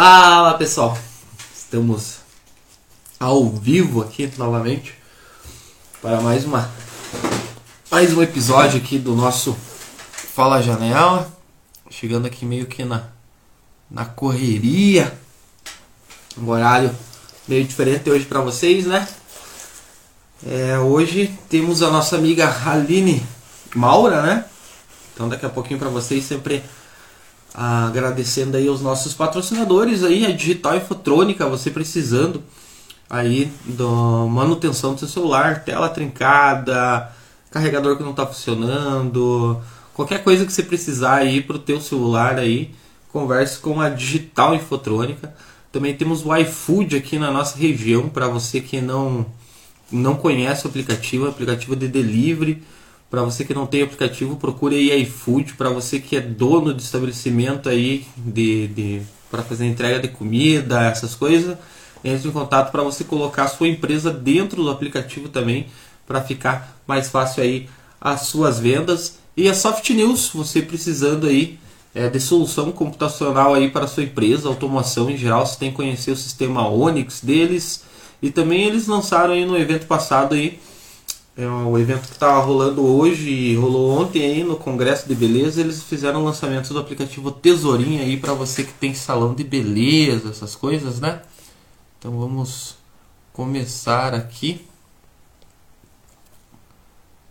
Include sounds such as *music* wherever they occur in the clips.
Fala pessoal, estamos ao vivo aqui novamente para mais uma mais um episódio aqui do nosso Fala Janela, chegando aqui meio que na na correria, um horário meio diferente hoje para vocês, né? É, hoje temos a nossa amiga Aline Maura, né? Então daqui a pouquinho para vocês sempre agradecendo aí aos nossos patrocinadores aí, a Digital Infotrônica, você precisando aí da manutenção do seu celular, tela trincada, carregador que não está funcionando, qualquer coisa que você precisar aí para o teu celular aí, converse com a Digital Infotrônica. Também temos o iFood aqui na nossa região para você que não não conhece o aplicativo, o aplicativo de delivery para você que não tem aplicativo, procure aí iFood. Para você que é dono de estabelecimento aí de, de para fazer entrega de comida, essas coisas, entre em contato para você colocar a sua empresa dentro do aplicativo também, para ficar mais fácil aí as suas vendas. E a Soft News, você precisando aí é, de solução computacional aí para sua empresa, automação em geral, você tem que conhecer o sistema Onix deles. E também eles lançaram aí no evento passado aí é um evento que está rolando hoje e rolou ontem aí no Congresso de Beleza. Eles fizeram lançamento do aplicativo Tesourinha aí para você que tem salão de beleza, essas coisas, né? Então vamos começar aqui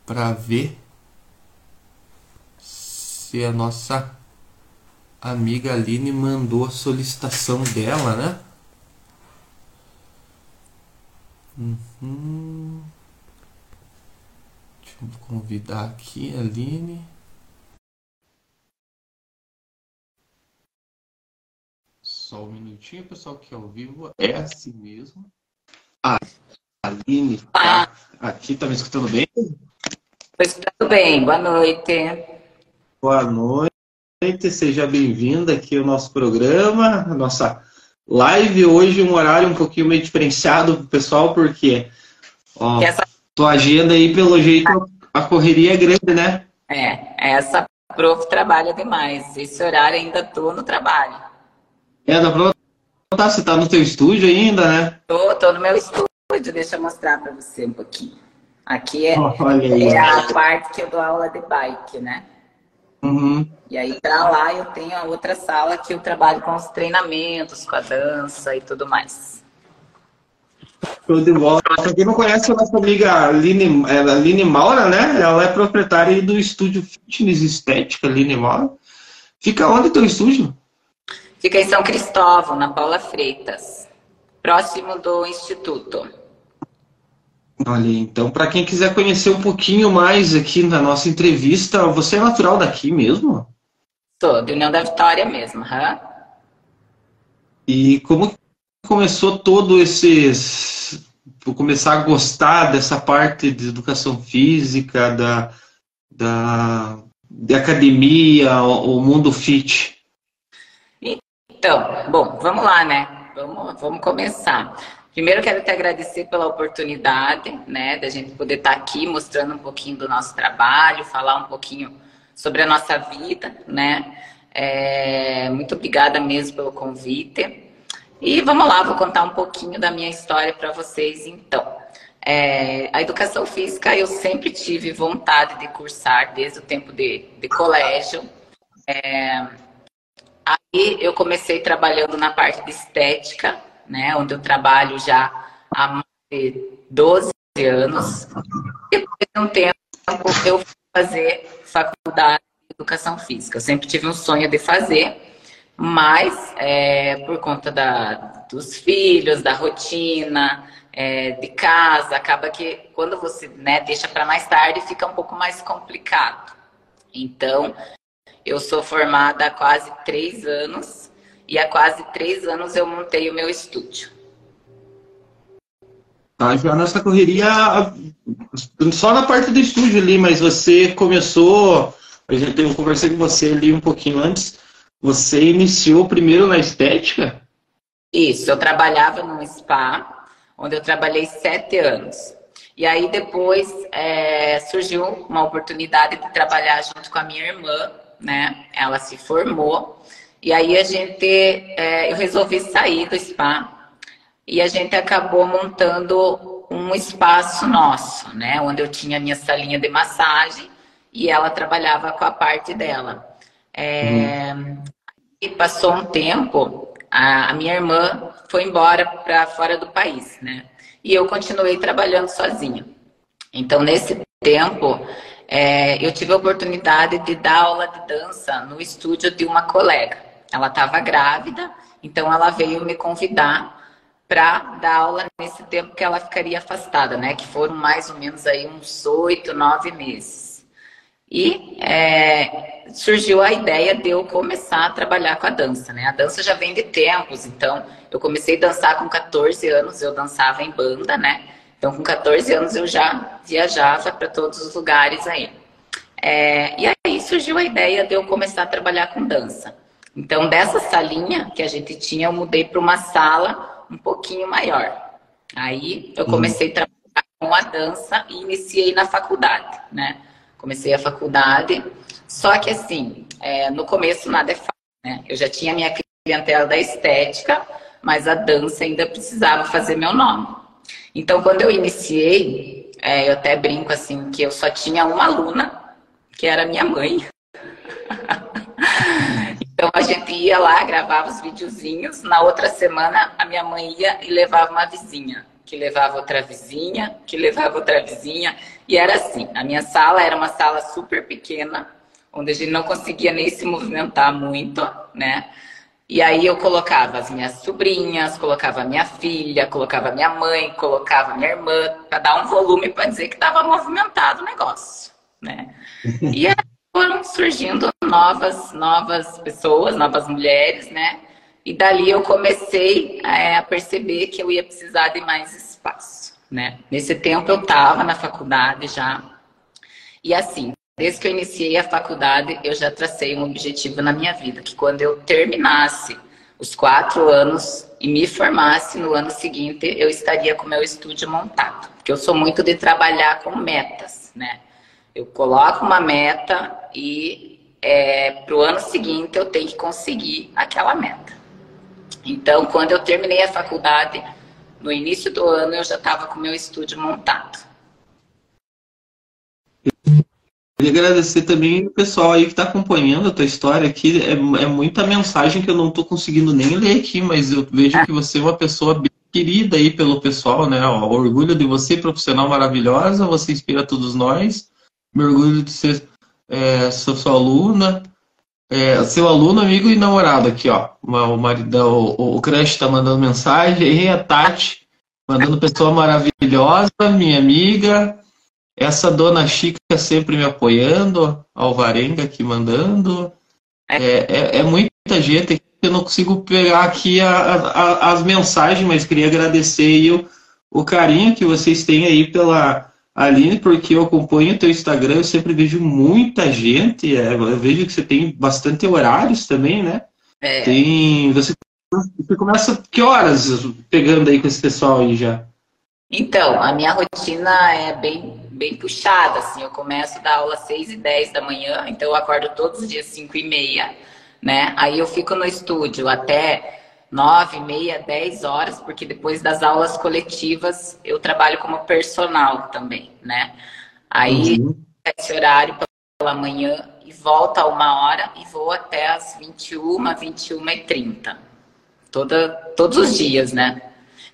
para ver se a nossa amiga Aline mandou a solicitação dela, né? Uhum. Vou convidar aqui a Aline. Só um minutinho, pessoal, que é ao vivo é assim mesmo. A Aline tá aqui, tá me escutando bem? Estou escutando bem, boa noite. Boa noite, seja bem-vinda aqui ao nosso programa, a nossa live. Hoje um horário um pouquinho meio diferenciado pro pessoal, porque ó, essa tua agenda aí, pelo jeito, a correria é grande, né? É, essa prof trabalha demais. Esse horário ainda tô no trabalho. É, dá pra você tá no teu estúdio ainda, né? Tô, tô no meu estúdio. Deixa eu mostrar pra você um pouquinho. Aqui é, é a parte que eu dou aula de bike, né? Uhum. E aí, para lá, eu tenho a outra sala que eu trabalho com os treinamentos, com a dança e tudo mais. Show de bola. Pra quem não conhece a nossa amiga Aline, é, Aline Maura, né? Ela é proprietária do estúdio Fitness Estética, Aline Maura. Fica onde teu estúdio? Fica em São Cristóvão, na Paula Freitas, próximo do Instituto. Olha, então, para quem quiser conhecer um pouquinho mais aqui na nossa entrevista, você é natural daqui mesmo? Sou, de União da Vitória mesmo, hã? E como começou todo esse por começar a gostar dessa parte de educação física, da, da de academia, o, o mundo fit? Então, bom, vamos lá, né? Vamos, vamos começar. Primeiro quero te agradecer pela oportunidade, né, da gente poder estar aqui mostrando um pouquinho do nosso trabalho, falar um pouquinho sobre a nossa vida, né? É, muito obrigada mesmo pelo convite. E vamos lá, vou contar um pouquinho da minha história para vocês então. É, a educação física eu sempre tive vontade de cursar desde o tempo de, de colégio. É, aí eu comecei trabalhando na parte de estética, né, onde eu trabalho já há mais de 12 anos. Depois de um tempo eu fui fazer faculdade de educação física. Eu sempre tive um sonho de fazer. Mas, é, por conta da, dos filhos, da rotina, é, de casa, acaba que quando você né, deixa para mais tarde, fica um pouco mais complicado. Então, eu sou formada há quase três anos e há quase três anos eu montei o meu estúdio. Tá, já nessa correria, só na parte do estúdio ali, mas você começou, eu conversei com você ali um pouquinho antes, você iniciou primeiro na estética? Isso, eu trabalhava num spa, onde eu trabalhei sete anos. E aí depois é, surgiu uma oportunidade de trabalhar junto com a minha irmã, né? Ela se formou E aí a gente, é, eu resolvi sair do spa e a gente acabou montando um espaço nosso, né? Onde eu tinha minha salinha de massagem e ela trabalhava com a parte dela. É, uhum. E passou um tempo, a, a minha irmã foi embora para fora do país, né? E eu continuei trabalhando sozinha. Então, nesse tempo, é, eu tive a oportunidade de dar aula de dança no estúdio de uma colega. Ela estava grávida, então ela veio me convidar para dar aula nesse tempo que ela ficaria afastada, né? Que foram mais ou menos aí uns oito, nove meses. E é, surgiu a ideia de eu começar a trabalhar com a dança, né? A dança já vem de tempos, então eu comecei a dançar com 14 anos, eu dançava em banda, né? Então com 14 anos eu já viajava para todos os lugares aí. É, e aí surgiu a ideia de eu começar a trabalhar com dança. Então, dessa salinha que a gente tinha, eu mudei para uma sala um pouquinho maior. Aí eu comecei a trabalhar com a dança e iniciei na faculdade, né? Comecei a faculdade, só que assim, é, no começo nada é fácil, né? Eu já tinha minha clientela da estética, mas a dança ainda precisava fazer meu nome. Então, quando eu iniciei, é, eu até brinco assim, que eu só tinha uma aluna, que era minha mãe. *laughs* Então a gente ia lá, gravava os videozinhos. Na outra semana a minha mãe ia e levava uma vizinha, que levava outra vizinha, que levava outra vizinha. E era assim. A minha sala era uma sala super pequena, onde a gente não conseguia nem se movimentar muito, né? E aí eu colocava as minhas sobrinhas, colocava a minha filha, colocava a minha mãe, colocava minha irmã, para dar um volume para dizer que estava movimentado o negócio, né? E aí foram surgindo novas, novas pessoas, novas mulheres, né? E dali eu comecei é, a perceber que eu ia precisar de mais espaço, né? Nesse tempo eu estava na faculdade já. E assim, desde que eu iniciei a faculdade, eu já tracei um objetivo na minha vida, que quando eu terminasse os quatro anos e me formasse no ano seguinte, eu estaria com meu estúdio montado. Porque eu sou muito de trabalhar com metas, né? Eu coloco uma meta e é, para o ano seguinte eu tenho que conseguir aquela meta. Então, quando eu terminei a faculdade, no início do ano eu já estava com o meu estúdio montado. Queria agradecer também o pessoal aí que está acompanhando a tua história aqui. É, é muita mensagem que eu não estou conseguindo nem ler aqui, mas eu vejo que você é uma pessoa bem querida aí pelo pessoal, né? Ó, orgulho de você, profissional maravilhosa, você inspira todos nós me orgulho de ser é, sua, sua aluna, é, seu aluno, amigo e namorado aqui, ó. O, maridão, o, o crush está mandando mensagem. E a Tati, mandando pessoa maravilhosa, minha amiga. Essa dona Chica sempre me apoiando. Alvarenga aqui mandando. É, é, é muita gente eu não consigo pegar aqui a, a, as mensagens, mas queria agradecer o, o carinho que vocês têm aí pela Aline, porque eu acompanho o teu Instagram, eu sempre vejo muita gente, é, eu vejo que você tem bastante horários também, né? É. Tem, você, você começa que horas pegando aí com esse pessoal aí já? Então, a minha rotina é bem, bem puxada, assim, eu começo a dar aula às 6 e 10 da manhã, então eu acordo todos os dias 5 e meia, né? Aí eu fico no estúdio até nove, meia, dez horas, porque depois das aulas coletivas eu trabalho como personal também, né? Aí uhum. esse horário pela manhã e volta a uma hora e vou até as 21, 21 e 30. Toda, todos os dias, né?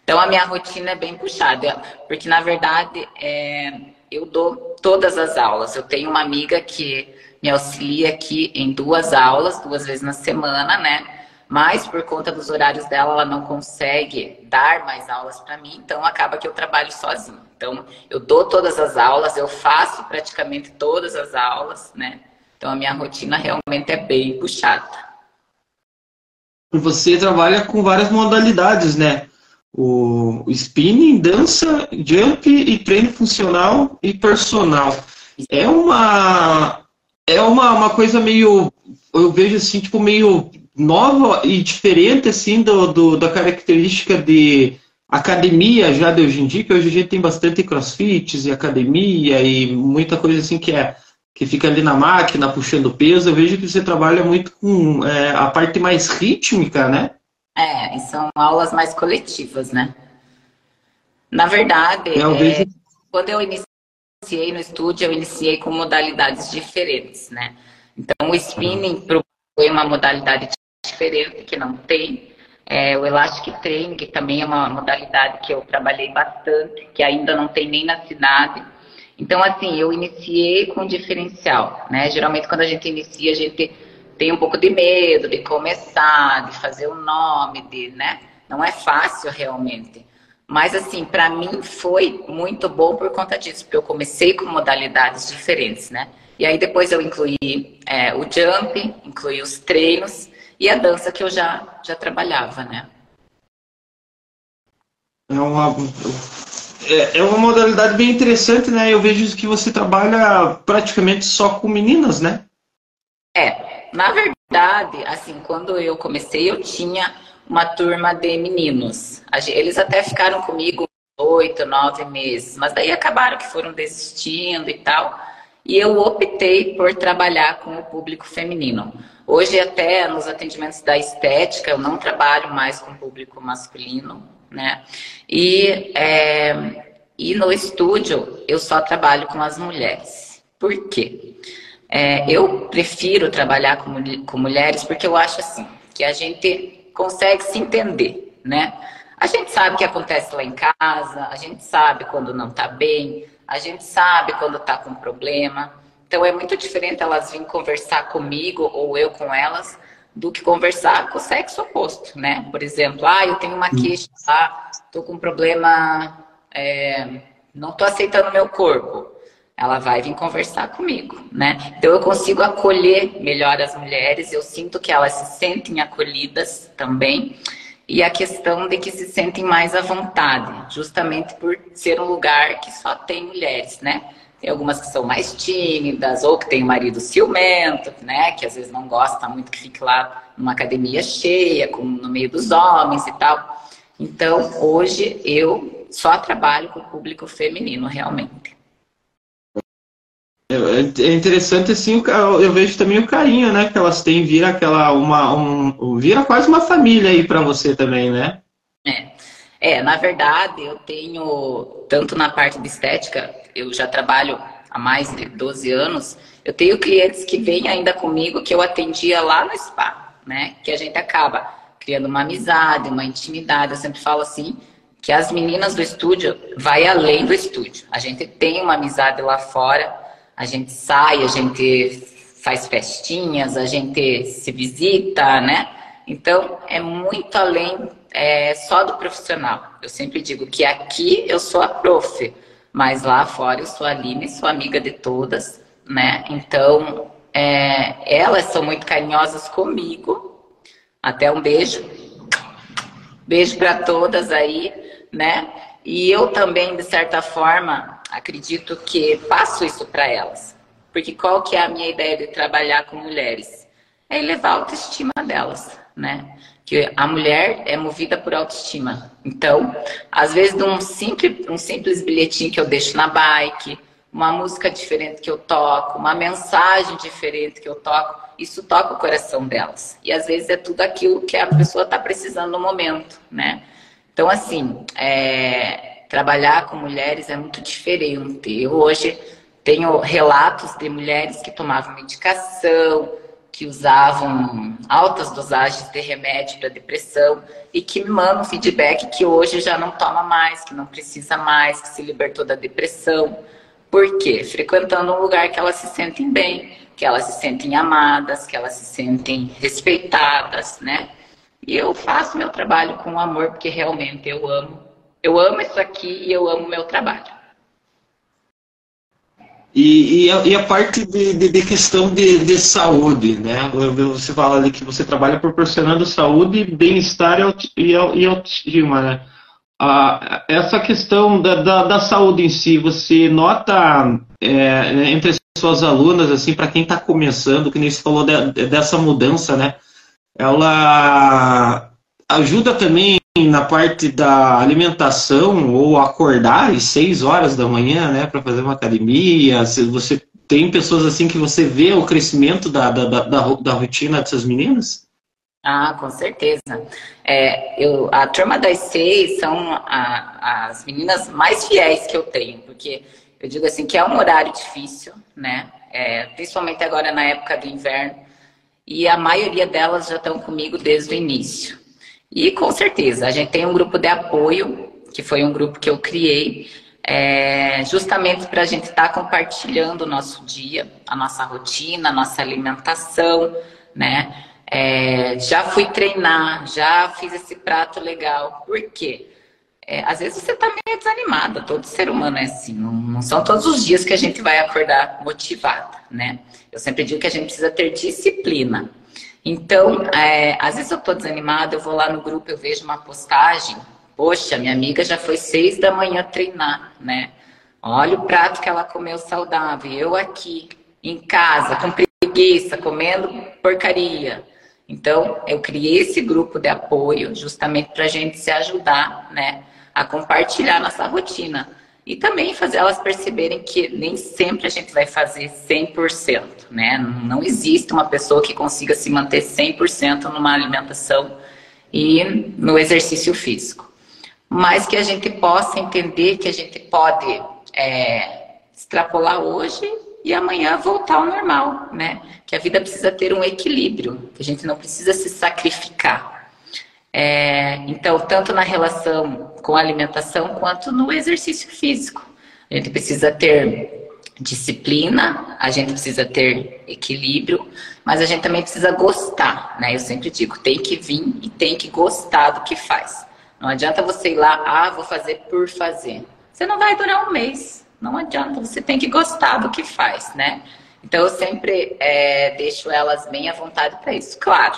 Então a minha rotina é bem puxada, porque na verdade é, eu dou todas as aulas. Eu tenho uma amiga que me auxilia aqui em duas aulas, duas vezes na semana, né? Mas por conta dos horários dela, ela não consegue dar mais aulas para mim, então acaba que eu trabalho sozinho. Então, eu dou todas as aulas, eu faço praticamente todas as aulas, né? Então, a minha rotina realmente é bem puxada. Você trabalha com várias modalidades, né? O spinning, dança, jump e treino funcional e personal. É uma é uma, uma coisa meio eu vejo assim, tipo meio nova e diferente assim do, do, da característica de academia já de hoje em dia, que hoje a gente tem bastante crossfits e academia e muita coisa assim que é que fica ali na máquina puxando peso, eu vejo que você trabalha muito com é, a parte mais rítmica, né? É, são aulas mais coletivas, né? Na verdade, eu vejo... é, quando eu iniciei no estúdio, eu iniciei com modalidades diferentes, né? Então, o spinning foi uma modalidade diferente que não tem. É, o Elastic Training, que também é uma modalidade que eu trabalhei bastante, que ainda não tem nem na cidade. Então, assim, eu iniciei com diferencial, né? Geralmente, quando a gente inicia, a gente tem um pouco de medo de começar, de fazer o nome, de, né? Não é fácil realmente. Mas, assim, para mim foi muito bom por conta disso, porque eu comecei com modalidades diferentes, né? E aí depois eu incluí é, o jump, incluí os treinos e a dança que eu já, já trabalhava, né? É uma, é, é uma modalidade bem interessante, né? Eu vejo que você trabalha praticamente só com meninas, né? É, na verdade, assim, quando eu comecei, eu tinha uma turma de meninos. Eles até ficaram comigo oito, nove meses, mas daí acabaram que foram desistindo e tal. E eu optei por trabalhar com o público feminino. Hoje, até nos atendimentos da estética, eu não trabalho mais com público masculino, né? E, é, e no estúdio, eu só trabalho com as mulheres. Por quê? É, eu prefiro trabalhar com, com mulheres porque eu acho assim, que a gente consegue se entender, né? A gente sabe o que acontece lá em casa, a gente sabe quando não tá bem, a gente sabe quando tá com problema. Então é muito diferente elas virem conversar comigo ou eu com elas do que conversar com o sexo oposto, né? Por exemplo, ah, eu tenho uma queixa, ah, tô com um problema, é, não tô aceitando meu corpo ela vai vir conversar comigo, né? Então eu consigo acolher melhor as mulheres, eu sinto que elas se sentem acolhidas também. E a questão de que se sentem mais à vontade, justamente por ser um lugar que só tem mulheres, né? Tem algumas que são mais tímidas, ou que tem um marido ciumento, né? Que às vezes não gosta muito que fique lá numa academia cheia, com, no meio dos homens e tal. Então, hoje eu só trabalho com o público feminino, realmente. É, é interessante assim, eu vejo também o carinho, né, que elas têm, vira aquela uma um, vira quase uma família aí para você também, né? É. É, na verdade, eu tenho tanto na parte de estética, eu já trabalho há mais de 12 anos, eu tenho clientes que vêm ainda comigo que eu atendia lá no spa, né? Que a gente acaba criando uma amizade, uma intimidade. Eu sempre falo assim, que as meninas do estúdio vai além do estúdio. A gente tem uma amizade lá fora a gente sai, a gente faz festinhas, a gente se visita, né? Então, é muito além é, só do profissional. Eu sempre digo que aqui eu sou a prof, mas lá fora eu sou a Aline, sou amiga de todas, né? Então, é, elas são muito carinhosas comigo. Até um beijo. Beijo para todas aí, né? E eu também, de certa forma, acredito que passo isso para elas. Porque qual que é a minha ideia de trabalhar com mulheres? É elevar a autoestima delas, né? Que a mulher é movida por autoestima. Então, às vezes, um simples, um simples bilhetinho que eu deixo na bike, uma música diferente que eu toco, uma mensagem diferente que eu toco, isso toca o coração delas. E às vezes é tudo aquilo que a pessoa está precisando no momento, né? Então, assim, é, trabalhar com mulheres é muito diferente. Eu hoje tenho relatos de mulheres que tomavam medicação, que usavam altas dosagens de remédio para depressão e que me mandam feedback que hoje já não toma mais, que não precisa mais, que se libertou da depressão. Por quê? Frequentando um lugar que elas se sentem bem, que elas se sentem amadas, que elas se sentem respeitadas, né? E eu faço meu trabalho com amor, porque realmente eu amo eu amo isso aqui e eu amo meu trabalho. E, e, a, e a, parte de, de, de questão de, de, saúde, né? Você fala ali que você trabalha proporcionando saúde, bem-estar e, e autoestima, né? Ah, essa questão da, da, da, saúde em si, você nota é, entre as suas alunas, assim, para quem está começando, que nem você falou de, dessa mudança, né? Ela ajuda também na parte da alimentação ou acordar às 6 horas da manhã, né, para fazer uma academia, se você tem pessoas assim que você vê o crescimento da, da, da, da rotina dessas meninas? Ah, com certeza. É, eu, a turma das seis são a, as meninas mais fiéis que eu tenho, porque eu digo assim que é um horário difícil, né? É, principalmente agora na época do inverno, e a maioria delas já estão comigo desde o início. E com certeza, a gente tem um grupo de apoio, que foi um grupo que eu criei, é, justamente para a gente estar tá compartilhando o nosso dia, a nossa rotina, a nossa alimentação, né? É, já fui treinar, já fiz esse prato legal. Por quê? É, às vezes você está meio desanimada, todo ser humano é assim. Não, não, são todos os dias que a gente vai acordar motivada, né? Eu sempre digo que a gente precisa ter disciplina. Então, é, às vezes eu estou desanimada, eu vou lá no grupo, eu vejo uma postagem. Poxa, minha amiga já foi seis da manhã treinar, né? Olha o prato que ela comeu saudável. Eu aqui, em casa, com preguiça, comendo porcaria. Então, eu criei esse grupo de apoio justamente para a gente se ajudar, né, a compartilhar nossa rotina. E também fazer elas perceberem que nem sempre a gente vai fazer 100%, né? Não existe uma pessoa que consiga se manter 100% numa alimentação e no exercício físico. Mas que a gente possa entender que a gente pode é, extrapolar hoje e amanhã voltar ao normal, né? Que a vida precisa ter um equilíbrio, que a gente não precisa se sacrificar. É, então, tanto na relação com a alimentação quanto no exercício físico. A gente precisa ter disciplina, a gente precisa ter equilíbrio, mas a gente também precisa gostar, né? Eu sempre digo, tem que vir e tem que gostar do que faz. Não adianta você ir lá, ah, vou fazer por fazer. Você não vai durar um mês. Não adianta, você tem que gostar do que faz, né? Então eu sempre é, deixo elas bem à vontade para isso. Claro,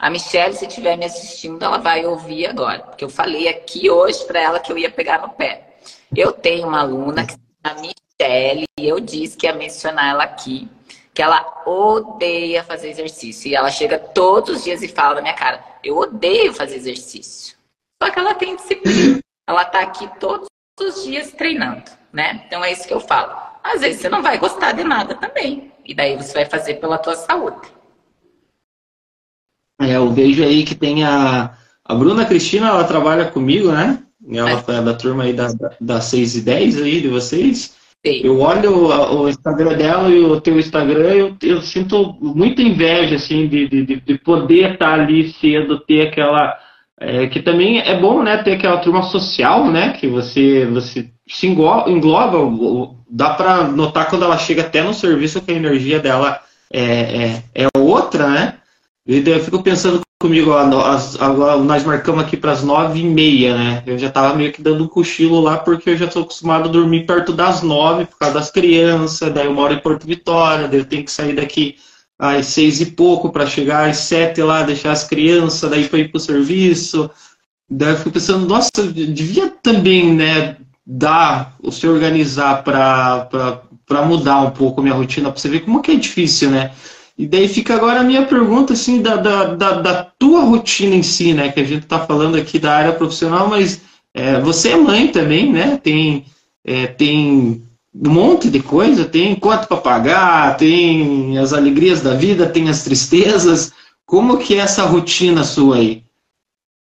a Michelle, se estiver me assistindo, ela vai ouvir agora, porque eu falei aqui hoje para ela que eu ia pegar no pé. Eu tenho uma aluna que chama Michelle e eu disse que ia mencionar ela aqui, que ela odeia fazer exercício. E ela chega todos os dias e fala na minha cara: Eu odeio fazer exercício. Só que ela tem disciplina. Ela está aqui todos os dias treinando né? Então é isso que eu falo. Às vezes você não vai gostar de nada também. E daí você vai fazer pela tua saúde. É, eu vejo aí que tem a, a Bruna Cristina, ela trabalha comigo, né? Ela é. da turma aí da, da 6 e 10 aí de vocês. Sim. Eu olho o, o Instagram dela e o teu Instagram, eu, eu sinto muita inveja, assim, de, de, de poder estar ali cedo, ter aquela. É, que também é bom, né? Ter aquela turma social, né? Que você, você se engloba, dá para notar quando ela chega até no serviço que a energia dela é, é, é outra, né? E daí eu fico pensando comigo, nós marcamos aqui para as nove e meia, né? Eu já estava meio que dando um cochilo lá porque eu já estou acostumado a dormir perto das nove por causa das crianças, daí eu moro em Porto Vitória, daí eu tenho que sair daqui às seis e pouco para chegar às sete lá, deixar as crianças, daí para ir para o serviço. Daí eu fico pensando, nossa, devia também, né, dar, o se organizar para mudar um pouco a minha rotina, para você ver como que é difícil, né? E daí fica agora a minha pergunta, assim, da, da, da, da tua rotina em si, né? Que a gente está falando aqui da área profissional, mas é, você é mãe também, né? Tem, é, tem um monte de coisa, tem conta para pagar, tem as alegrias da vida, tem as tristezas. Como que é essa rotina sua aí?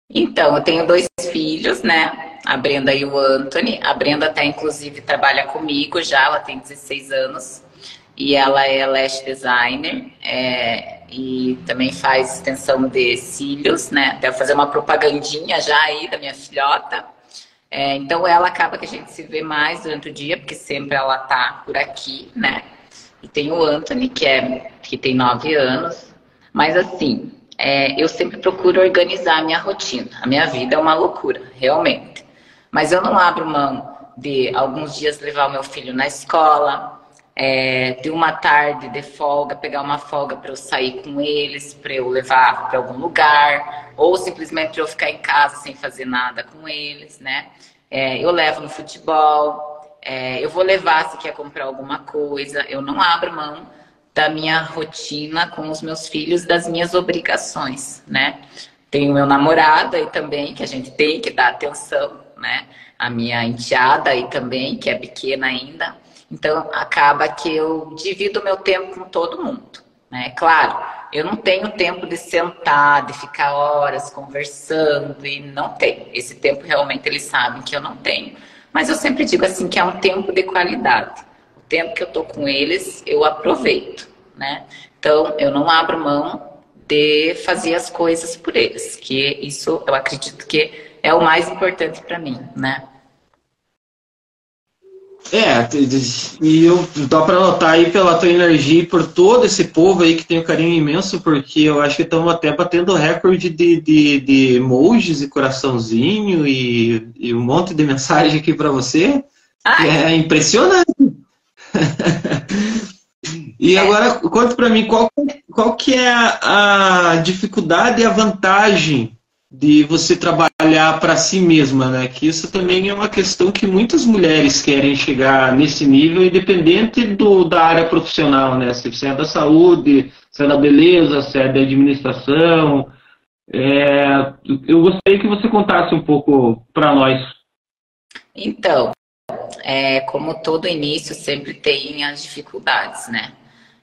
Então, eu tenho dois filhos, né? a Brenda e o Anthony. A Brenda até, inclusive, trabalha comigo já, ela tem 16 anos. E ela é lash designer é, e também faz extensão de cílios, né? Deve fazer uma propagandinha já aí da minha filhota. É, então ela acaba que a gente se vê mais durante o dia, porque sempre ela tá por aqui, né? E tem o Anthony, que, é, que tem 9 anos. Mas assim, é, eu sempre procuro organizar a minha rotina. A minha vida é uma loucura, realmente. Mas eu não abro mão de alguns dias levar o meu filho na escola, é, de uma tarde de folga, pegar uma folga para eu sair com eles, para eu levar para algum lugar, ou simplesmente eu ficar em casa sem fazer nada com eles, né? É, eu levo no futebol, é, eu vou levar se quer comprar alguma coisa, eu não abro mão da minha rotina com os meus filhos, das minhas obrigações, né? Tenho meu namorado aí também, que a gente tem que dar atenção, né? A minha enteada aí também, que é pequena ainda. Então, acaba que eu divido meu tempo com todo mundo. Né? Claro, eu não tenho tempo de sentar, de ficar horas conversando, e não tenho. Esse tempo realmente eles sabem que eu não tenho. Mas eu sempre digo assim que é um tempo de qualidade. O tempo que eu tô com eles, eu aproveito, né? Então, eu não abro mão de fazer as coisas por eles, que isso eu acredito que é o mais importante para mim, né? É, e eu dá para notar aí pela tua energia e por todo esse povo aí que tem um carinho imenso, porque eu acho que estamos até batendo recorde de, de, de emojis e coraçãozinho e, e um monte de mensagem aqui para você. Ai. É impressionante. e agora, conta para mim, qual, qual que é a dificuldade e a vantagem de você trabalhar para si mesma, né? Que isso também é uma questão que muitas mulheres querem chegar nesse nível, independente do, da área profissional, né? Se é da saúde, se é da beleza, se é da administração. É, eu gostaria que você contasse um pouco para nós. Então, é, como todo início sempre tem as dificuldades, né?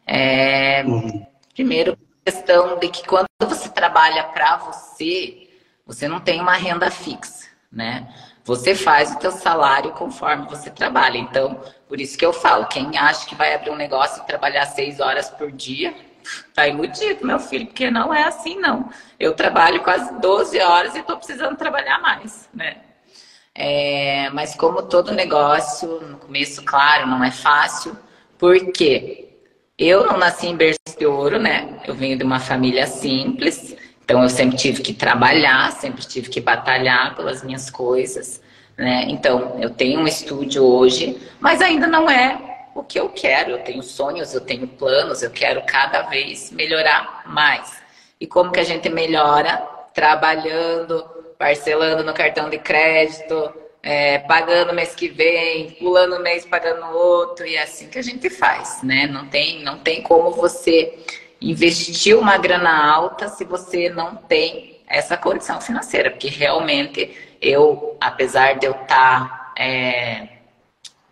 É, uhum. Primeiro, questão de que quando você trabalha para você, você não tem uma renda fixa, né? Você faz o teu salário conforme você trabalha. Então, por isso que eu falo, quem acha que vai abrir um negócio e trabalhar seis horas por dia, tá iludido, meu filho, porque não é assim, não. Eu trabalho quase 12 horas e estou precisando trabalhar mais, né? É, mas como todo negócio, no começo, claro, não é fácil, porque eu não nasci em berço de ouro, né? Eu venho de uma família simples, então eu sempre tive que trabalhar, sempre tive que batalhar pelas minhas coisas, né? Então eu tenho um estúdio hoje, mas ainda não é o que eu quero. Eu tenho sonhos, eu tenho planos, eu quero cada vez melhorar mais. E como que a gente melhora? Trabalhando, parcelando no cartão de crédito, é, pagando mês que vem, pulando mês pagando outro, e é assim que a gente faz, né? Não tem, não tem como você investir uma grana alta se você não tem essa condição financeira, porque realmente eu, apesar de eu estar tá, é,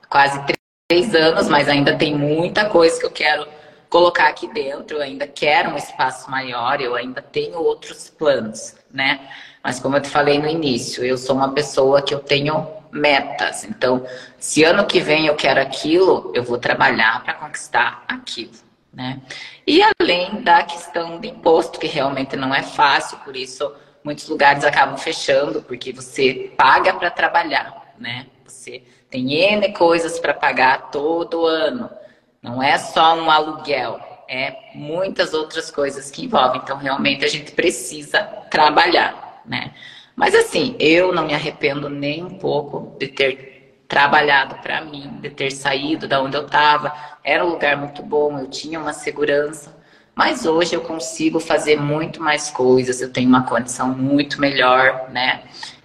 quase três anos, mas ainda tem muita coisa que eu quero colocar aqui dentro, eu ainda quero um espaço maior, eu ainda tenho outros planos, né? Mas como eu te falei no início, eu sou uma pessoa que eu tenho metas. Então, se ano que vem eu quero aquilo, eu vou trabalhar para conquistar aquilo, né? E além da questão do imposto, que realmente não é fácil, por isso muitos lugares acabam fechando, porque você paga para trabalhar, né? Você tem N coisas para pagar todo ano. Não é só um aluguel, é muitas outras coisas que envolvem. Então, realmente, a gente precisa trabalhar, né? Mas assim, eu não me arrependo nem um pouco de ter trabalhado para mim, de ter saído da onde eu estava. Era um lugar muito bom, eu tinha uma segurança. Mas hoje eu consigo fazer muito mais coisas, eu tenho uma condição muito melhor, né?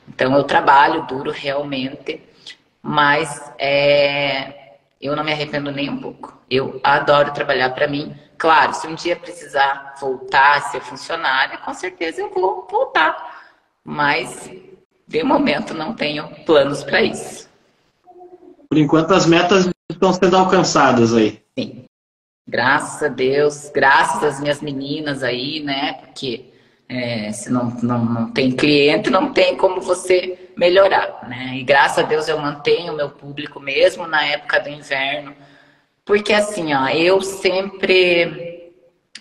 Então eu trabalho duro realmente, mas é, eu não me arrependo nem um pouco. Eu adoro trabalhar para mim. Claro, se um dia precisar voltar a ser funcionária, com certeza eu vou voltar. Mas de momento não tenho planos para isso. Por enquanto as metas estão sendo alcançadas aí. Sim. Graças a Deus, graças às minhas meninas aí, né? Porque é, se não, não, não tem cliente, não tem como você melhorar, né? E graças a Deus eu mantenho o meu público mesmo na época do inverno. Porque assim, ó, eu sempre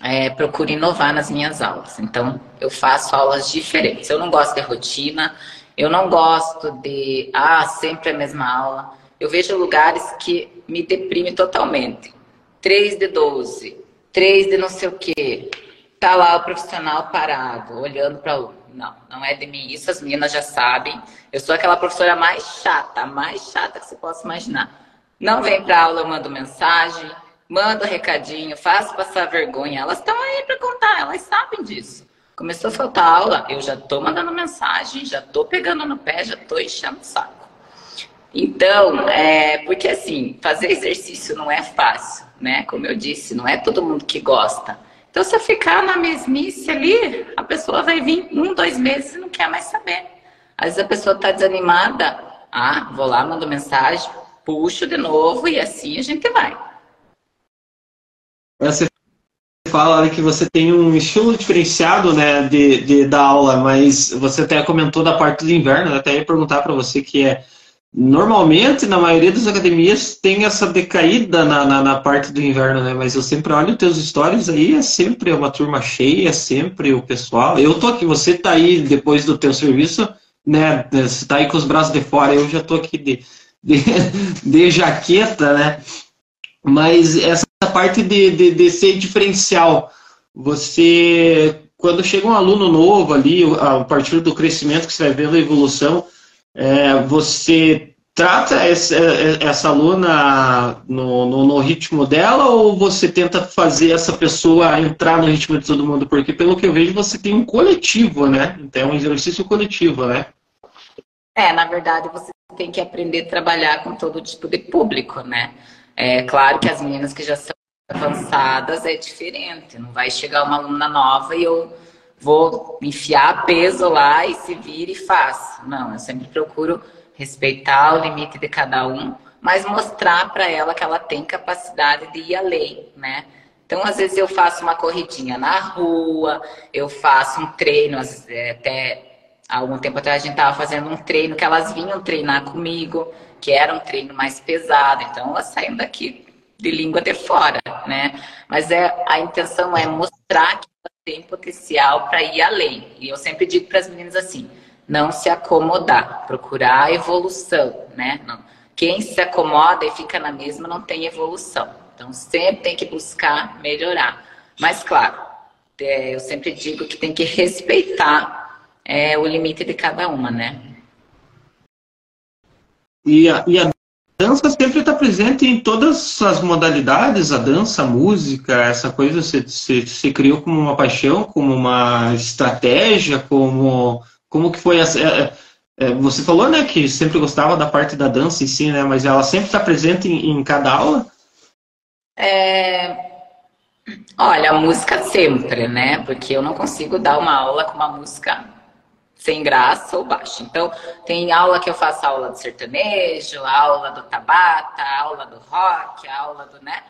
é, procuro inovar nas minhas aulas. Então, eu faço aulas diferentes. Eu não gosto de rotina, eu não gosto de, ah, sempre a mesma aula. Eu vejo lugares que me deprimem totalmente. 3 de 12, 3 de não sei o quê. Tá lá o profissional parado, olhando para o. Não, não é de mim. Isso as meninas já sabem. Eu sou aquela professora mais chata, mais chata que você possa imaginar. Não vem para aula, eu mando mensagem, mando recadinho, faço passar vergonha. Elas estão aí para contar, elas sabem disso. Começou a faltar aula, eu já tô mandando mensagem, já tô pegando no pé, já tô enchendo o saco. Então, é, porque assim, fazer exercício não é fácil, né? Como eu disse, não é todo mundo que gosta. Então, se eu ficar na mesmice ali, a pessoa vai vir um, dois meses e não quer mais saber. Às vezes a pessoa está desanimada, ah, vou lá, mando mensagem, puxo de novo e assim a gente vai. Você fala que você tem um estilo diferenciado né, de, de da aula, mas você até comentou da parte do inverno, até ia perguntar para você que é normalmente na maioria das academias tem essa decaída na, na, na, parte do inverno, né? Mas eu sempre olho teus stories aí, é sempre uma turma cheia, é sempre o pessoal. Eu tô aqui, você tá aí depois do teu serviço, né? Você tá aí com os braços de fora, eu já tô aqui de, de, *laughs* de jaqueta, né? Mas essa parte de, de, de ser diferencial, você, quando chega um aluno novo ali, a partir do crescimento que você vai vendo a evolução, é, você trata essa, essa aluna no, no, no, ritmo dela ou você tenta fazer essa pessoa entrar no ritmo de todo mundo? Porque, pelo que eu vejo, você tem um coletivo, né? Então, é um exercício coletivo, né? É, na verdade, você tem que aprender a trabalhar com todo tipo de público, né? É claro que as meninas que já são avançadas é diferente. Não vai chegar uma aluna nova e eu vou enfiar peso lá e se vira e faço. Não, eu sempre procuro respeitar o limite de cada um, mas mostrar para ela que ela tem capacidade de ir além, né? Então, às vezes eu faço uma corridinha na rua, eu faço um treino, até há algum tempo atrás a gente estava fazendo um treino que elas vinham treinar comigo, que era um treino mais pesado, então elas saíam daqui de língua de fora, né? Mas é, a intenção é mostrar que tem potencial para ir além. E eu sempre digo para as meninas assim: não se acomodar, procurar evolução, né? Não. Quem se acomoda e fica na mesma não tem evolução. Então sempre tem que buscar melhorar. Mas claro, é, eu sempre digo que tem que respeitar é, o limite de cada uma, né? E a, e a dança sempre está presente em todas as modalidades, a dança, a música, essa coisa se, se, se criou como uma paixão, como uma estratégia, como, como que foi essa, é, é, você falou, né, que sempre gostava da parte da dança em si, né, mas ela sempre está presente em, em, cada aula? É... Olha, a música sempre, né, porque eu não consigo dar uma aula com uma música sem graça ou baixo. Então, tem aula que eu faço aula do sertanejo, aula do tabata, aula do rock, aula do, né?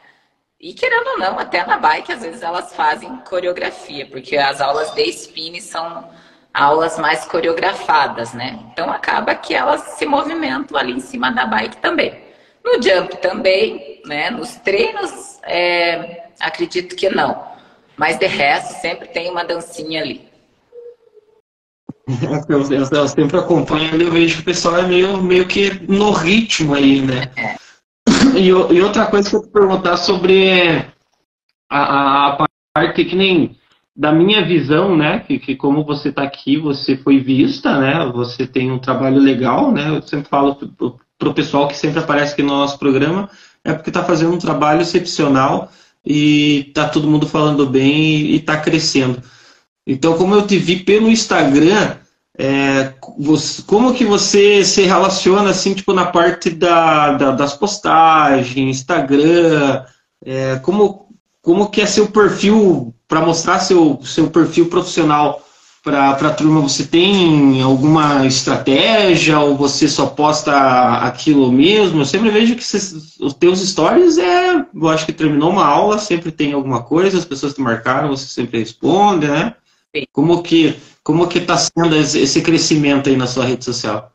E querendo ou não, até na bike, às vezes elas fazem coreografia, porque as aulas de spin são aulas mais coreografadas, né? Então acaba que elas se movimentam ali em cima da bike também. No jump também, né? Nos treinos, é, acredito que não. Mas de resto, sempre tem uma dancinha ali. *laughs* Eu, eu, eu sempre acompanho e eu vejo que o pessoal é meio, meio que no ritmo aí, né? É. E, e, outra coisa que eu te perguntar sobre a, a, parte que nem da minha visão, né? Que, que como você está aqui, você foi vista, né? Você tem um trabalho legal, né? Eu sempre falo para o pessoal que sempre aparece aqui no nosso programa, é porque está fazendo um trabalho excepcional e tá todo mundo falando bem e está crescendo. Então, como eu te vi pelo Instagram, é, você, como que você se relaciona assim, tipo, na parte da, da das postagens, Instagram, é, como, como que é seu perfil para mostrar seu, seu perfil profissional para a turma? Você tem alguma estratégia ou você só posta aquilo mesmo? Eu sempre vejo que os teus stories é, eu acho que terminou uma aula, sempre tem alguma coisa, as pessoas te marcaram, você sempre responde, né? Como que como que está sendo esse crescimento aí na sua rede social?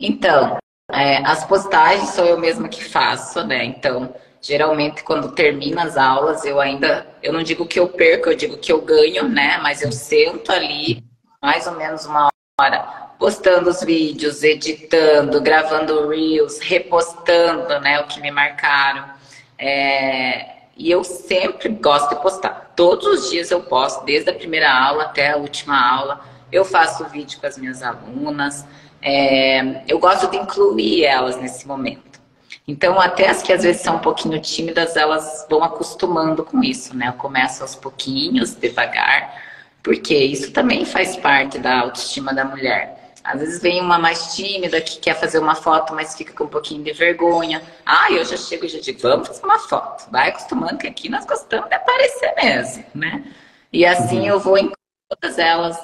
Então, é, as postagens sou eu mesma que faço, né? Então, geralmente quando termina as aulas, eu ainda, eu não digo que eu perco, eu digo que eu ganho, né? Mas eu sento ali mais ou menos uma hora postando os vídeos, editando, gravando reels, repostando, né? O que me marcaram. É, e eu sempre gosto de postar. Todos os dias eu posto, desde a primeira aula até a última aula. Eu faço vídeo com as minhas alunas. É, eu gosto de incluir elas nesse momento. Então, até as que às vezes são um pouquinho tímidas, elas vão acostumando com isso, né? Eu começo aos pouquinhos, devagar, porque isso também faz parte da autoestima da mulher. Às vezes vem uma mais tímida que quer fazer uma foto, mas fica com um pouquinho de vergonha. Ah, eu já chego e já digo, vamos fazer uma foto. Vai acostumando que aqui nós gostamos de aparecer mesmo, né? E assim uhum. eu vou em todas elas,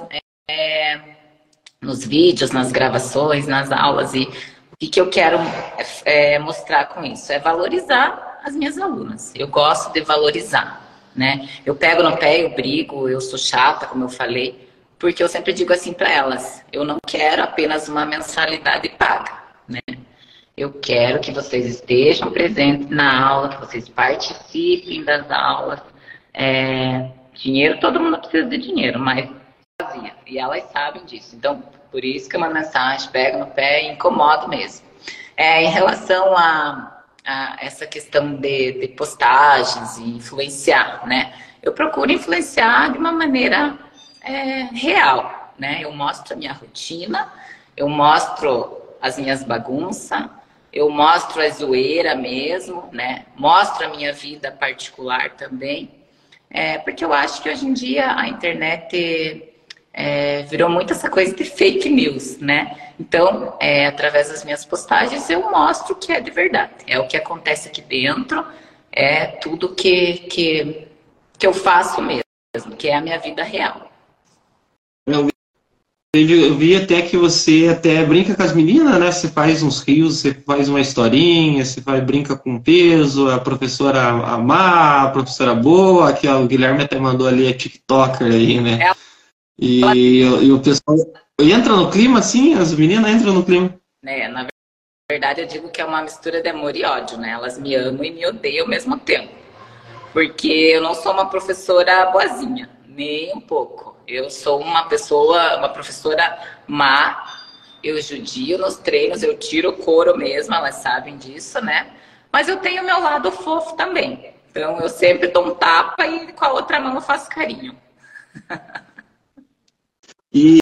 é, nos vídeos, nas gravações, nas aulas. E que, que eu quero é, mostrar com isso? É valorizar as minhas alunas. Eu gosto de valorizar, né? Eu pego no pé, eu brigo, eu sou chata, como eu falei, porque eu sempre digo assim para elas: eu não quero apenas uma mensalidade paga, né? Eu quero que vocês estejam presentes na aula, que vocês participem das aulas. É, dinheiro, todo mundo precisa de dinheiro, mas fazia. E elas sabem disso. Então, por isso que é uma mensagem pega no pé e incomoda mesmo. É, em relação a, a essa questão de, de, postagens e influenciar, né? Eu procuro influenciar de uma maneira é, real, né? Eu mostro a minha rotina, eu mostro as minhas bagunças, eu mostro a zoeira mesmo, né? Mostro a minha vida particular também. É, porque eu acho que hoje em dia a internet é, virou muito essa coisa de fake news, né? Então, é, através das minhas postagens, eu mostro o que é de verdade. É o que acontece aqui dentro, é tudo que, que, que eu faço mesmo, que é a minha vida real. Eu eu vi até que você até brinca com as meninas, né? Você faz uns rios, você faz uma historinha, você faz, brinca com peso, a professora Amar, a professora Boa, que ó, o Guilherme até mandou ali, é TikToker aí, né? É. E, e, o pessoal entra no clima, assim, as meninas entram no clima. É, na verdade eu digo que é uma mistura de amor e ódio, né? Elas me amam e me odeiam ao mesmo tempo. Porque eu não sou uma professora boazinha, nem um pouco. Eu sou uma pessoa, uma professora má. Eu judio nos treinos, eu tiro couro mesmo, elas sabem disso, né? Mas eu tenho meu lado fofo também. Então eu sempre dou um tapa e com a outra mão eu faço carinho. *laughs* e,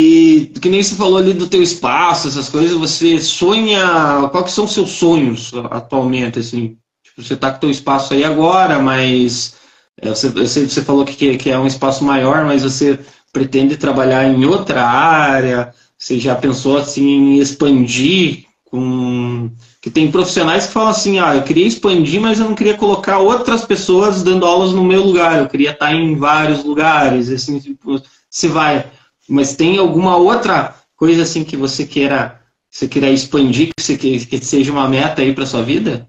e que nem você falou ali do teu espaço, essas coisas, você sonha. Quais são os seus sonhos atualmente, assim? Tipo, você tá com o teu espaço aí agora, mas você, você falou que, que é um espaço maior, mas você pretende trabalhar em outra área? Você já pensou assim em expandir com que tem profissionais que falam assim, ah, eu queria expandir, mas eu não queria colocar outras pessoas dando aulas no meu lugar, eu queria estar em vários lugares, assim, tipo, você vai, mas tem alguma outra coisa assim que você queira, você queira expandir, que você que, que seja uma meta aí para sua vida?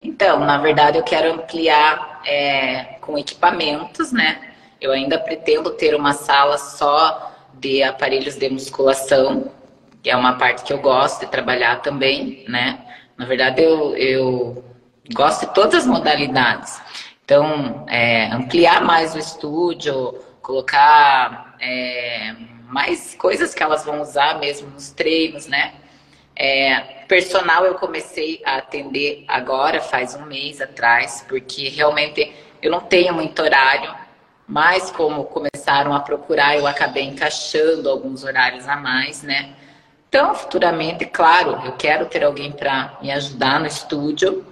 Então, na verdade, eu quero ampliar é, com equipamentos, né? Eu ainda pretendo ter uma sala só de aparelhos de musculação, que é uma parte que eu gosto de trabalhar também, né? Na verdade, eu, eu gosto de todas as modalidades. Então, é, ampliar mais o estúdio, colocar é, mais coisas que elas vão usar mesmo nos treinos, né? É, personal eu comecei a atender agora, faz um mês atrás, porque realmente eu não tenho muito horário, mas como começaram a procurar, eu acabei encaixando alguns horários a mais, né? Então, futuramente, claro, eu quero ter alguém para me ajudar no estúdio,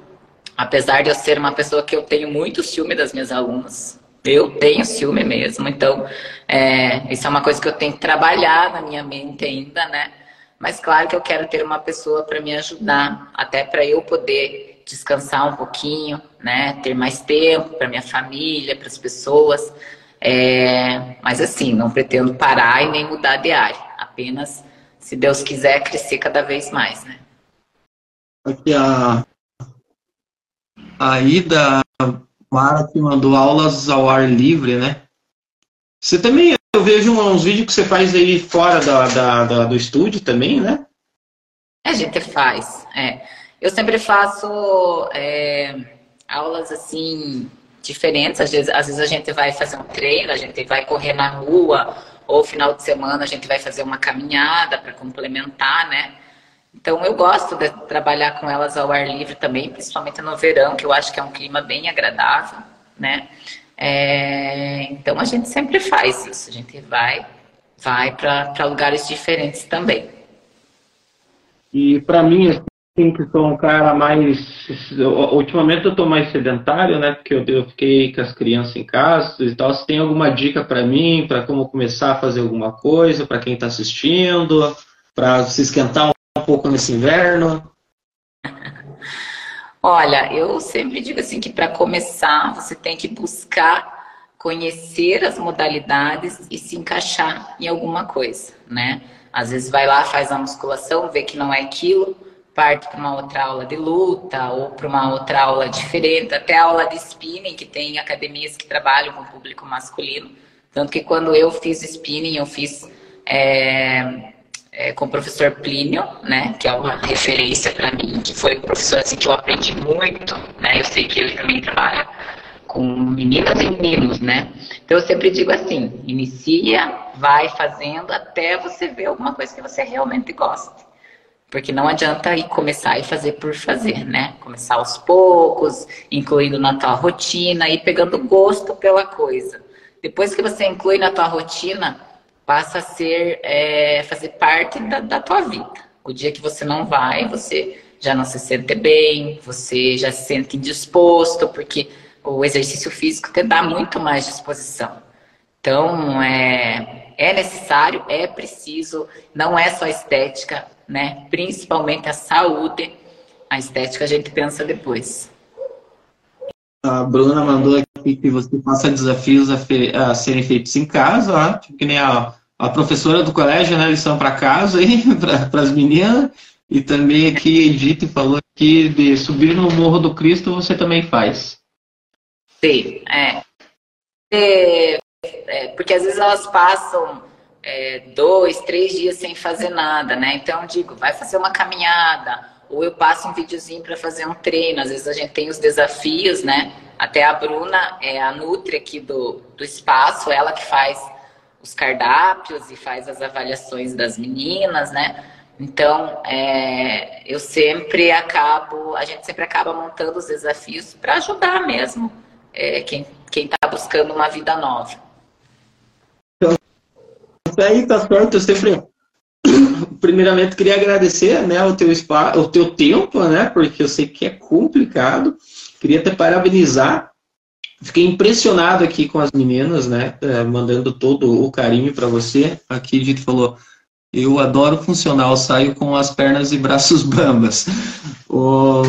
apesar de eu ser uma pessoa que eu tenho muito ciúme das minhas alunas. Eu tenho ciúme mesmo, então é, isso é uma coisa que eu tenho que trabalhar na minha mente ainda, né? Mas claro que eu quero ter uma pessoa para me ajudar, até para eu poder descansar um pouquinho, né? Ter mais tempo para minha família, para as pessoas. É... Mas assim, não pretendo parar e nem mudar de área. Apenas, se Deus quiser, crescer cada vez mais, né? Aqui a, a Ida Mara que mandou aulas ao ar livre, né? Você também eu vejo uns vídeos que você faz aí fora da, da, da, do estúdio também, né? A gente faz, é. Eu sempre faço é, aulas assim diferentes. Às vezes, às vezes a gente vai fazer um treino, a gente vai correr na rua, ou final de semana a gente vai fazer uma caminhada para complementar, né? Então eu gosto de trabalhar com elas ao ar livre também, principalmente no verão, que eu acho que é um clima bem agradável, né? É, então a gente sempre faz isso, a gente vai, vai para lugares diferentes também. E para mim, assim, que sou um cara mais. Ultimamente eu estou mais sedentário, né? Porque eu, eu fiquei com as crianças em casa e tal. Se tem alguma dica para mim, para como começar a fazer alguma coisa, para quem está assistindo, para se esquentar um pouco nesse inverno? *laughs* Olha, eu sempre digo assim que para começar você tem que buscar conhecer as modalidades e se encaixar em alguma coisa, né? Às vezes vai lá, faz a musculação, vê que não é aquilo, parte para uma outra aula de luta ou para uma outra aula diferente, até aula de spinning, que tem academias que trabalham com o público masculino. Tanto que quando eu fiz spinning, eu fiz é, é, com o professor Plínio, né, que é uma referência para mim, que foi um professor assim, que eu aprendi muito, né, eu sei que ele também trabalha com meninas e meninos, né? Então eu sempre digo assim: inicia, vai fazendo até você ver alguma coisa que você realmente gosta. Porque não adianta ir começar e fazer por fazer, né? Começar aos poucos, incluindo na tua rotina e pegando gosto pela coisa. Depois que você inclui na tua rotina, passa a ser é, fazer parte da, da tua vida. O dia que você não vai, você já não se sente bem, você já se sente indisposto, porque o exercício físico te dá muito mais disposição. Então, é, é necessário, é preciso, não é só estética, né? Principalmente a saúde. A estética a gente pensa depois. A Bruna mandou aqui que você faça desafios a, fe a serem feitos em casa, ó, tipo que nem a, a professora do colégio, né? Lição para casa aí, para as meninas. E também aqui Edith falou que de subir no Morro do Cristo você também faz. Sim, é. é, é porque às vezes elas passam é, dois, três dias sem fazer nada, né? Então digo, vai fazer uma caminhada, ou eu passo um videozinho para fazer um treino. Às vezes a gente tem os desafios, né? Até a Bruna é a Nutri aqui do, do espaço, ela que faz os cardápios e faz as avaliações das meninas, né? Então, é, eu sempre acabo, a gente sempre acaba montando os desafios para ajudar mesmo é, quem está buscando uma vida nova. Aí tá certo, eu sempre primeiramente queria agradecer né, o, teu espaço, o teu tempo, né, porque eu sei que é complicado. Queria te parabenizar. Fiquei impressionado aqui com as meninas, né, é, mandando todo o carinho para você. Aqui a gente falou, eu adoro funcional, saio com as pernas e braços bambas. O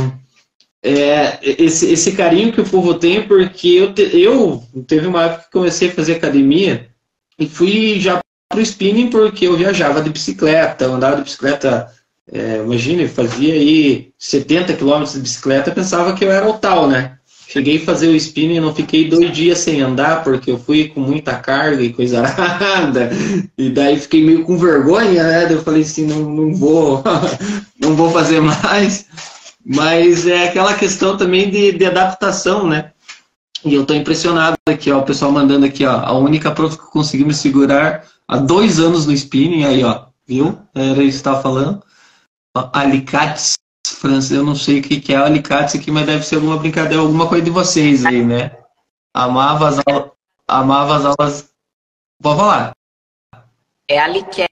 é, esse, esse carinho que o povo tem, porque eu, te, eu teve uma época que comecei a fazer academia e fui já para o spinning porque eu viajava de bicicleta, andava de bicicleta, é, imagine, fazia aí 70 quilômetros de bicicleta, pensava que eu era o tal, né? Cheguei a fazer o spinning, não fiquei dois dias sem andar, porque eu fui com muita carga e coisa arada. E daí fiquei meio com vergonha, né? Eu falei assim, não, não vou, *laughs* não vou fazer mais. Mas é aquela questão também de, de adaptação, né? E eu estou impressionado aqui, ó, o pessoal mandando aqui, ó, a única prova que conseguiu me segurar há dois anos no spinning, aí, ó, viu? Era isso que estava falando. Alicates, França, eu não sei o que, que é alicates aqui, mas deve ser alguma brincadeira, alguma coisa de vocês aí, né? Amava as aulas. Amava as aulas. Vou falar. É alicates,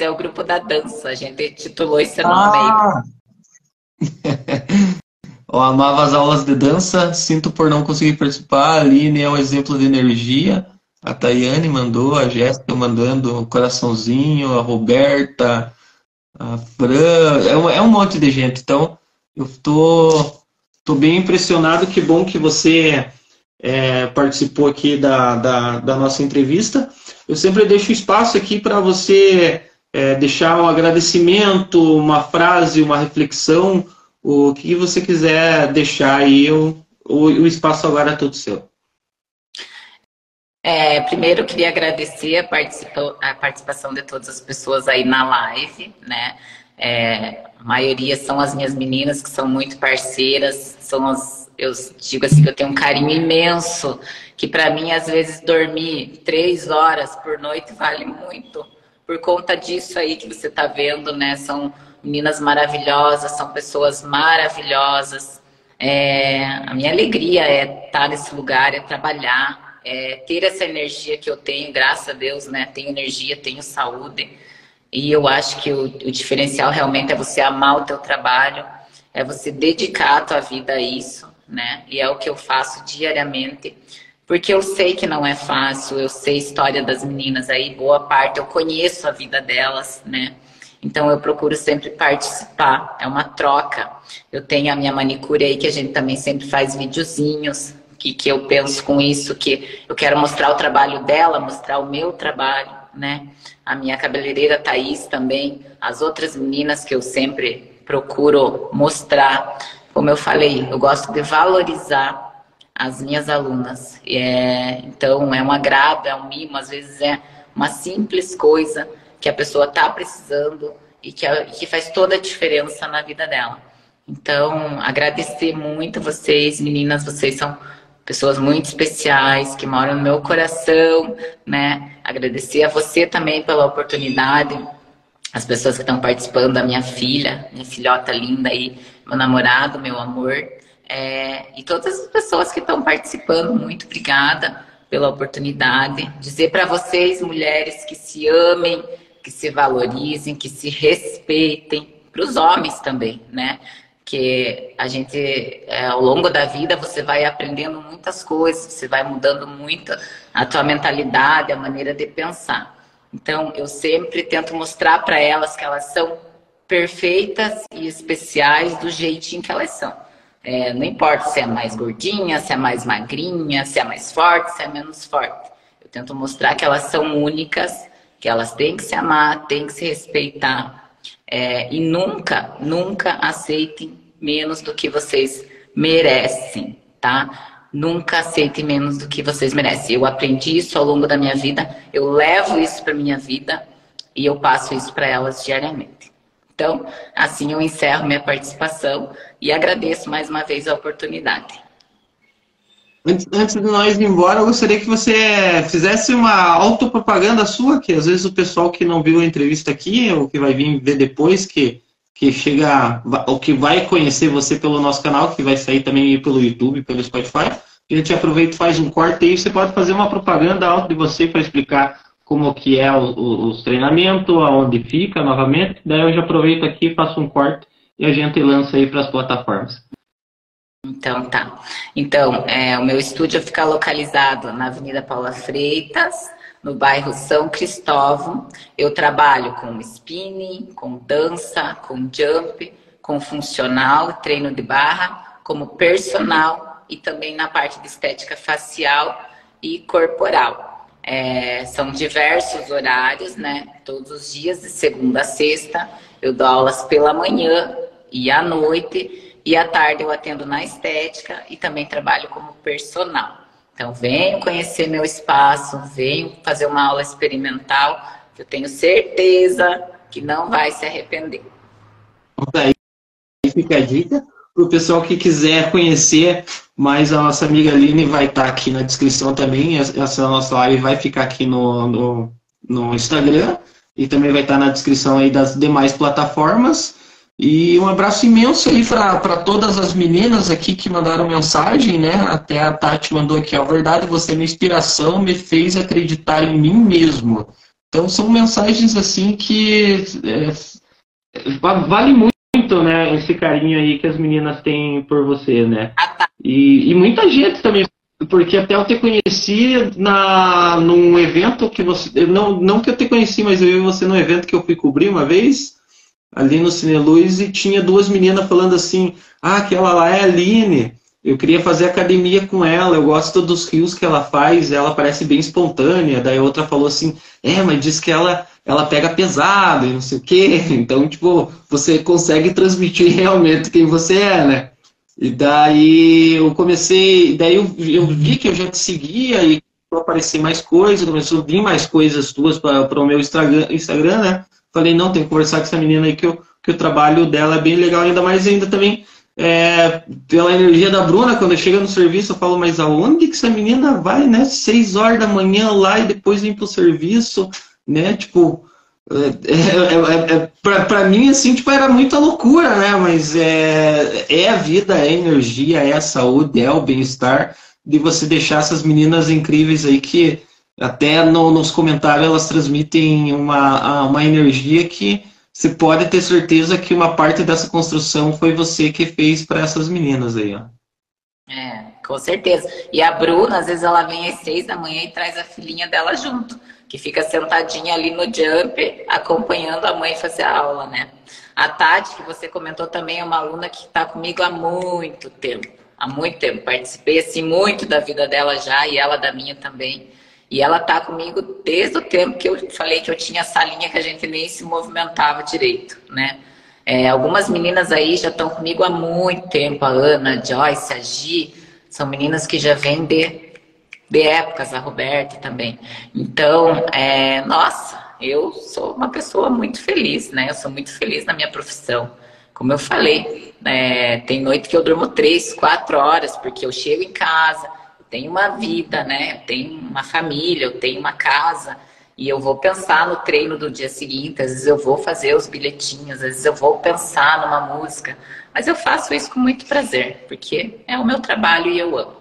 é o grupo da dança, a gente titulou esse nome ah. *laughs* aí. Eu amava as aulas de dança, sinto por não conseguir participar. A Aline é um exemplo de energia. A Tayane mandou, a Jéssica mandando um coraçãozinho, a Roberta, a Fran, é um, é um monte de gente. Então, eu tô, tô bem impressionado. Que bom que você é, participou aqui da, da, da, nossa entrevista. Eu sempre deixo espaço aqui para você é, deixar um agradecimento, uma frase, uma reflexão, o que você quiser deixar aí, o, o espaço agora é todo seu. É, primeiro, queria agradecer a, a, participação de todas as pessoas aí na live, né? É, a maioria são as minhas meninas que são muito parceiras, são as, eu digo assim que eu tenho um carinho imenso, que para mim às vezes dormir três horas por noite vale muito por conta disso aí que você está vendo, né? São meninas maravilhosas, são pessoas maravilhosas. É, a minha alegria é estar tá nesse lugar, é trabalhar, é ter essa energia que eu tenho, graças a Deus, né? Tenho energia, tenho saúde. E eu acho que o, o diferencial realmente é você amar o teu trabalho, é você dedicar a tua vida a isso, né? E é o que eu faço diariamente. Porque eu sei que não é fácil, eu sei a história das meninas aí, boa parte, eu conheço a vida delas, né? Então eu procuro sempre participar, é uma troca. Eu tenho a minha manicure aí que a gente também sempre faz videozinhos que, que eu penso com isso, que eu quero mostrar o trabalho dela, mostrar o meu trabalho, né? A minha cabeleireira Thaís também, as outras meninas que eu sempre procuro mostrar. Como eu falei, eu gosto de valorizar as minhas alunas. É, então, é um agrado, é um mimo, às vezes é uma simples coisa que a pessoa está precisando e que, que faz toda a diferença na vida dela. Então, agradecer muito vocês, meninas, vocês são pessoas muito especiais que moram no meu coração, né? Agradecer a você também pela oportunidade, as pessoas que estão participando, a minha filha, minha filhota linda aí, meu namorado, meu amor, é, e todas as pessoas que estão participando, muito obrigada pela oportunidade. Dizer para vocês, mulheres, que se amem, que se valorizem, que se respeitem, para os homens também, né? Que a gente, é, ao longo da vida, você vai aprendendo muitas coisas, você vai mudando muito a tua mentalidade, a maneira de pensar. Então, eu sempre tento mostrar para elas que elas são perfeitas e especiais do jeitinho que elas são. É, não importa se é mais gordinha, se é mais magrinha, se é mais forte, se é menos forte. Eu tento mostrar que elas são únicas, que elas têm que se amar, têm que se respeitar, é, e nunca, nunca aceitem menos do que vocês merecem, tá? Nunca aceitem menos do que vocês merecem. Eu aprendi isso ao longo da minha vida, eu levo isso para minha vida e eu passo isso para elas diariamente. Então, assim eu encerro minha participação e agradeço mais uma vez a oportunidade. Antes, antes de nós ir embora, eu gostaria que você fizesse uma autopropaganda sua, que às vezes o pessoal que não viu a entrevista aqui, ou que vai vir ver depois, que, que chega, ou que vai conhecer você pelo nosso canal, que vai sair também pelo YouTube, pelo Spotify, a gente aproveita e faz um corte aí, você pode fazer uma propaganda alto de você para explicar como que é os, os treinamentos, aonde fica novamente, daí eu já aproveito aqui, faço um corte e a gente lança aí para as plataformas. Então tá. Então, é, o meu estúdio fica localizado na Avenida Paula Freitas, no bairro São Cristóvão. Eu trabalho com spinning, com dança, com jump, com funcional, treino de barra, como personal e também na parte de estética facial e corporal. É, são diversos horários, né? Todos os dias, de segunda a sexta. Eu dou aulas pela manhã e à noite e à tarde eu atendo na estética e também trabalho como personal. Então, venho conhecer meu espaço, venho fazer uma aula experimental, que eu tenho certeza que não vai se arrepender. Aí fica a dica. Para o pessoal que quiser conhecer mais a nossa amiga Aline, vai estar tá aqui na descrição também. Essa nossa live vai ficar aqui no, no, no Instagram e também vai estar tá na descrição aí das demais plataformas. E um abraço imenso aí para todas as meninas aqui que mandaram mensagem, né? Até a Tati mandou aqui, a verdade, você é minha inspiração, me fez acreditar em mim mesmo. Então são mensagens assim que é, vale muito, né? Esse carinho aí que as meninas têm por você, né? Ah, tá. E, e muita gente também, porque até eu te conheci na, num evento que você. Não, não que eu te conheci, mas eu vi você num evento que eu fui cobrir uma vez ali no Cine Luz e tinha duas meninas falando assim: ah, aquela lá é a Aline. Eu queria fazer academia com ela, eu gosto dos rios que ela faz, ela parece bem espontânea. Daí a outra falou assim: é, mas diz que ela, ela pega pesado e não sei o quê. *laughs* Então, tipo, você consegue transmitir realmente quem você é, né? E daí eu comecei, daí eu, eu vi que eu já te seguia e aparecer mais coisas, começou a vir mais coisas tuas para o meu Instagram, Instagram, né? Falei, não, tem que conversar com essa menina aí que, eu, que o trabalho dela é bem legal, ainda mais ainda também é, pela energia da Bruna, quando chega no serviço, eu falo, mas aonde que essa menina vai, né? Seis horas da manhã lá e depois vem pro serviço, né? Tipo, é, é, é, é pra, pra mim, assim, tipo, era muita loucura, né? Mas é, é a vida, é a energia, é a saúde, é o bem-estar de você deixar essas meninas incríveis aí que até no, nos comentários elas transmitem uma, uma energia que você pode ter certeza que uma parte dessa construção foi você que fez para essas meninas aí, ó. É, com certeza. E a Bruna, às vezes ela vem às seis da manhã e traz a filhinha dela junto, que fica sentadinha ali no jump, acompanhando a mãe fazer a aula, né? A Tati, que você comentou também, é uma aluna que está comigo há muito tempo. há muito tempo. Participei assim muito da vida dela já e ela da minha também. E ela tá comigo desde o tempo que eu falei que eu tinha essa linha que a gente nem se movimentava direito, né? É, algumas meninas aí já estão comigo há muito tempo, a Ana, a Joyce, a Gi, são meninas que já vêm de, de épocas, a Roberta também. Então, é, nossa, eu sou uma pessoa muito feliz, né? Eu sou muito feliz na minha profissão. Como eu falei, é, tem noite que eu durmo três, quatro horas, porque eu chego em casa, tenho uma vida, né? Eu tenho uma família, eu tenho uma casa, e eu vou pensar no treino do dia seguinte, às vezes eu vou fazer os bilhetinhos, às vezes eu vou pensar numa música, mas eu faço isso com muito prazer, porque é o meu trabalho e eu amo.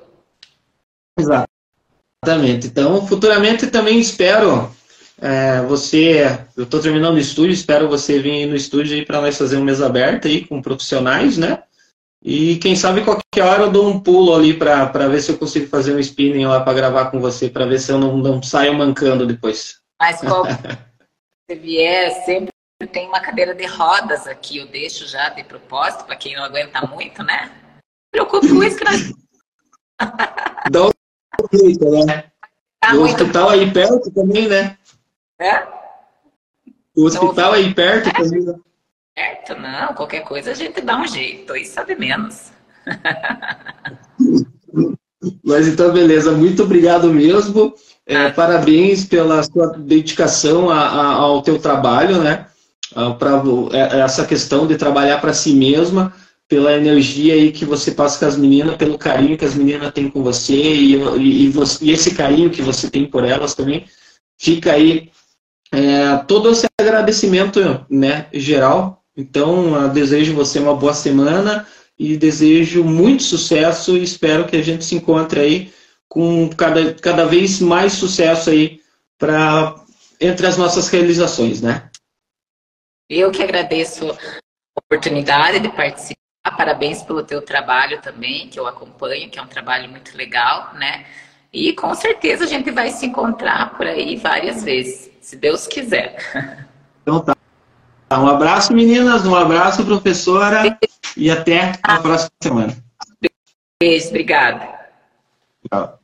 Exatamente. Então, futuramente também espero é, você, eu estou terminando o estúdio, espero você vir no estúdio para nós fazer um mesa aberta aí com profissionais, né? E quem sabe qualquer hora eu dou um pulo ali para ver se eu consigo fazer um spinning lá para gravar com você, para ver se eu não, não saio mancando depois. Mas qual *laughs* você vier, sempre tem uma cadeira de rodas aqui, eu deixo já de propósito, para quem não aguenta muito, né? Não preocupe com isso que nós. *laughs* Dá um jeito, né? Tá o hospital aí perto também, né? É? O hospital aí perto é? também, né? Perto, não. Qualquer coisa a gente dá um jeito. Isso sabe menos. *laughs* Mas então, beleza. Muito obrigado mesmo. É, parabéns pela sua dedicação a, a, ao teu trabalho, né? Para é, essa questão de trabalhar para si mesma, pela energia aí que você passa com as meninas, pelo carinho que as meninas têm com você e, e, e, você, e esse carinho que você tem por elas também. Fica aí é, todo esse agradecimento né, geral. Então, desejo você uma boa semana e desejo muito sucesso e espero que a gente se encontre aí com cada, cada vez mais sucesso aí para entre as nossas realizações, né? Eu que agradeço a oportunidade de participar. Parabéns pelo teu trabalho também, que eu acompanho, que é um trabalho muito legal, né? E com certeza a gente vai se encontrar por aí várias vezes, se Deus quiser. Então tá. Um abraço, meninas, um abraço, professora, e até a próxima semana. Beijo, obrigada. Tchau.